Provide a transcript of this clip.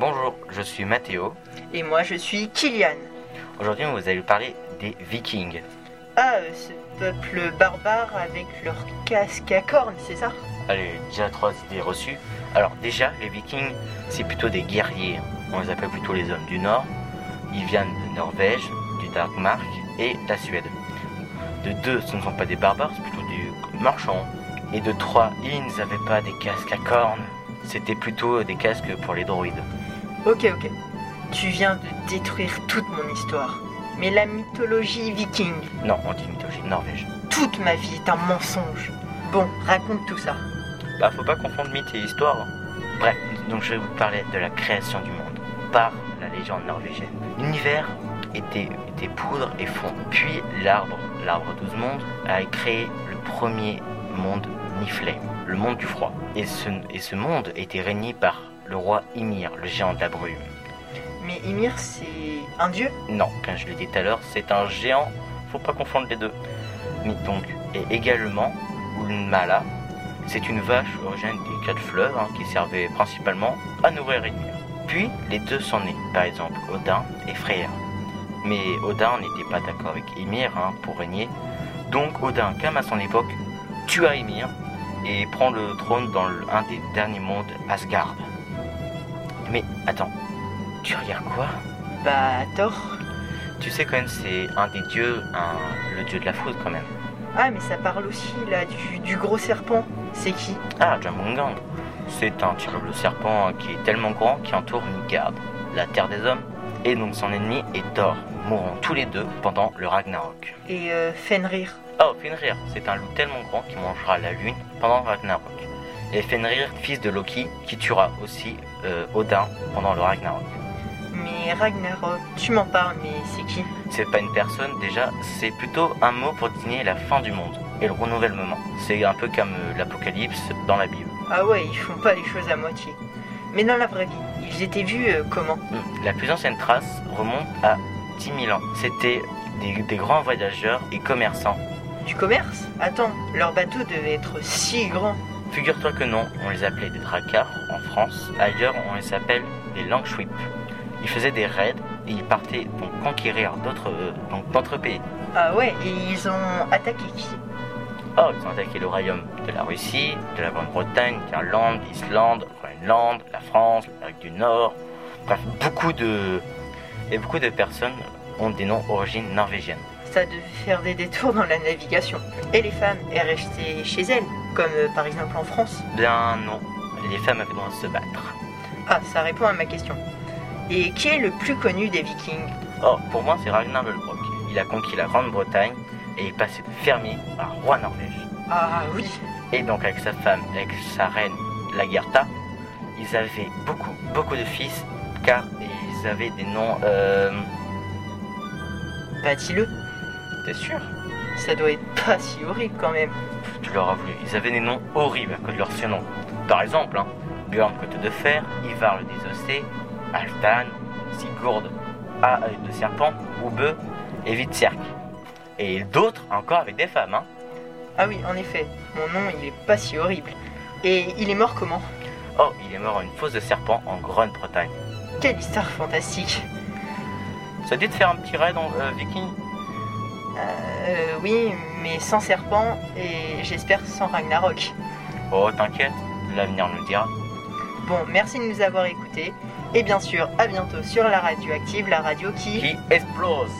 Bonjour, je suis Mathéo. Et moi, je suis Kylian. Aujourd'hui, vous allez parler des Vikings. Ah, euh, ce peuple barbare avec leur casque à cornes, c'est ça? Allez, déjà trois idées reçues. Alors déjà, les Vikings, c'est plutôt des guerriers. On les appelle plutôt les hommes du Nord. Ils viennent de Norvège, du Danemark et de la Suède. De deux, ce ne sont pas des barbares, c'est plutôt des marchands. Et de trois, ils n'avaient pas des casques à cornes. C'était plutôt des casques pour les droïdes. Ok, ok. Tu viens de détruire toute mon histoire. Mais la mythologie viking, Non, on dit mythologie Norvège. toute ma vie est un mensonge. Bon, raconte tout ça. Bah, faut pas confondre mythe et histoire. Bref, donc je vais vous parler de la création du monde par la légende norvégienne. L'univers était, était poudre et fond. Puis l'arbre, l'arbre 12 mondes, a créé le premier monde Niflheim, le monde du froid. Et ce, et ce monde était régné par le roi Ymir, le géant de la brume. Mais Ymir, c'est un dieu? Non, comme je l'ai dit tout à l'heure, c'est un géant, faut pas confondre les deux. Mais donc, et également, Ulmala, c'est une vache originaire des quatre fleuves hein, qui servait principalement à nourrir Ymir. Puis, les deux sont nés, par exemple Odin et Freyr. Mais Odin n'était pas d'accord avec Ymir hein, pour régner, donc Odin, comme à son époque, tua Ymir et prend le trône dans un des derniers mondes, Asgard. Mais attends, tu regardes quoi? Bah, tort. tu sais quand même, c'est un des dieux, un- le dieu de la foudre quand même. Ah, mais ça parle aussi, là, du, du gros serpent. C'est qui? Ah, Jamungang. C'est un terrible serpent hein, qui est tellement grand qu'il entoure Midgard, la terre des hommes. Et donc son ennemi est Thor, mourant tous les deux pendant le Ragnarok. Et euh, Fenrir. Oh, Fenrir, c'est un loup tellement grand qui mangera la lune pendant le Ragnarok. Et Fenrir, fils de Loki, qui tuera aussi euh, Odin pendant le Ragnarok. Mais Ragnarok, tu m'en parles, mais c'est qui? C'est pas une personne déjà, c'est plutôt un mot pour désigner la fin du monde et le renouvellement. C'est un peu comme euh, l'apocalypse dans la Bible. Ah ouais, ils font pas les choses à moitié. Mais dans la vraie vie, ils étaient vus euh, comment? Hmm. La plus ancienne trace remonte à 10 000 ans. C'était des, des grands voyageurs et commerçants. Du commerce? Attends, leur bateau devait être si grand. Figure-toi que non, on les appelait des dracars en France. Ailleurs, on les appelle des langschwip. Ils faisaient des raids et ils partaient donc conquérir d'autres euh, pays. Ah ouais, et ils ont attaqué qui? Oh, ils ont attaqué le royaume de la Russie, de la Grande-Bretagne, l'Irlande, l'Islande, le Groenland, la France, l'Amérique du Nord. Bref, beaucoup de et beaucoup de personnes ont des noms origines norvégiennes. Ça devait faire des détours dans la navigation. Et les femmes, elles restaient chez elles, comme euh, par exemple en France. Bien non, les femmes avaient le droit de se battre. Ah, ça répond à ma question. Et qui est le plus connu des vikings? Oh, pour moi, c'est Ragnar Lodbrok. Il a conquis la Grande-Bretagne et est passé de fermier à roi Norvège. Ah oui, Et donc, avec sa femme, avec sa reine Lagertha, ils avaient beaucoup, beaucoup de fils, car ils avaient des noms. Euh. bah T'es sûr? Ça doit être pas si horrible quand même. Tu leur as voulu. Ils avaient des noms horribles à cause de leurs surnoms. Par exemple, hein, Björn Côte de Fer, Ivar le Désossé, Altan, Sigurd, A œil de serpent, Oube et Vitserk. Et d'autres encore avec des femmes, hein. Ah oui, en effet, mon nom il est pas si horrible. Et il est mort comment? Oh, il est mort à une fosse de serpent en Grande-Bretagne. Quelle histoire fantastique. Ça dit de faire un petit raid en euh, viking? Euh, oui, mais sans serpent et j'espère sans Ragnarok. Oh, t'inquiète, l'avenir nous le dira. Bon, merci de nous avoir écoutés. Et bien sûr, à bientôt sur la radio active, la radio qui... Qui explose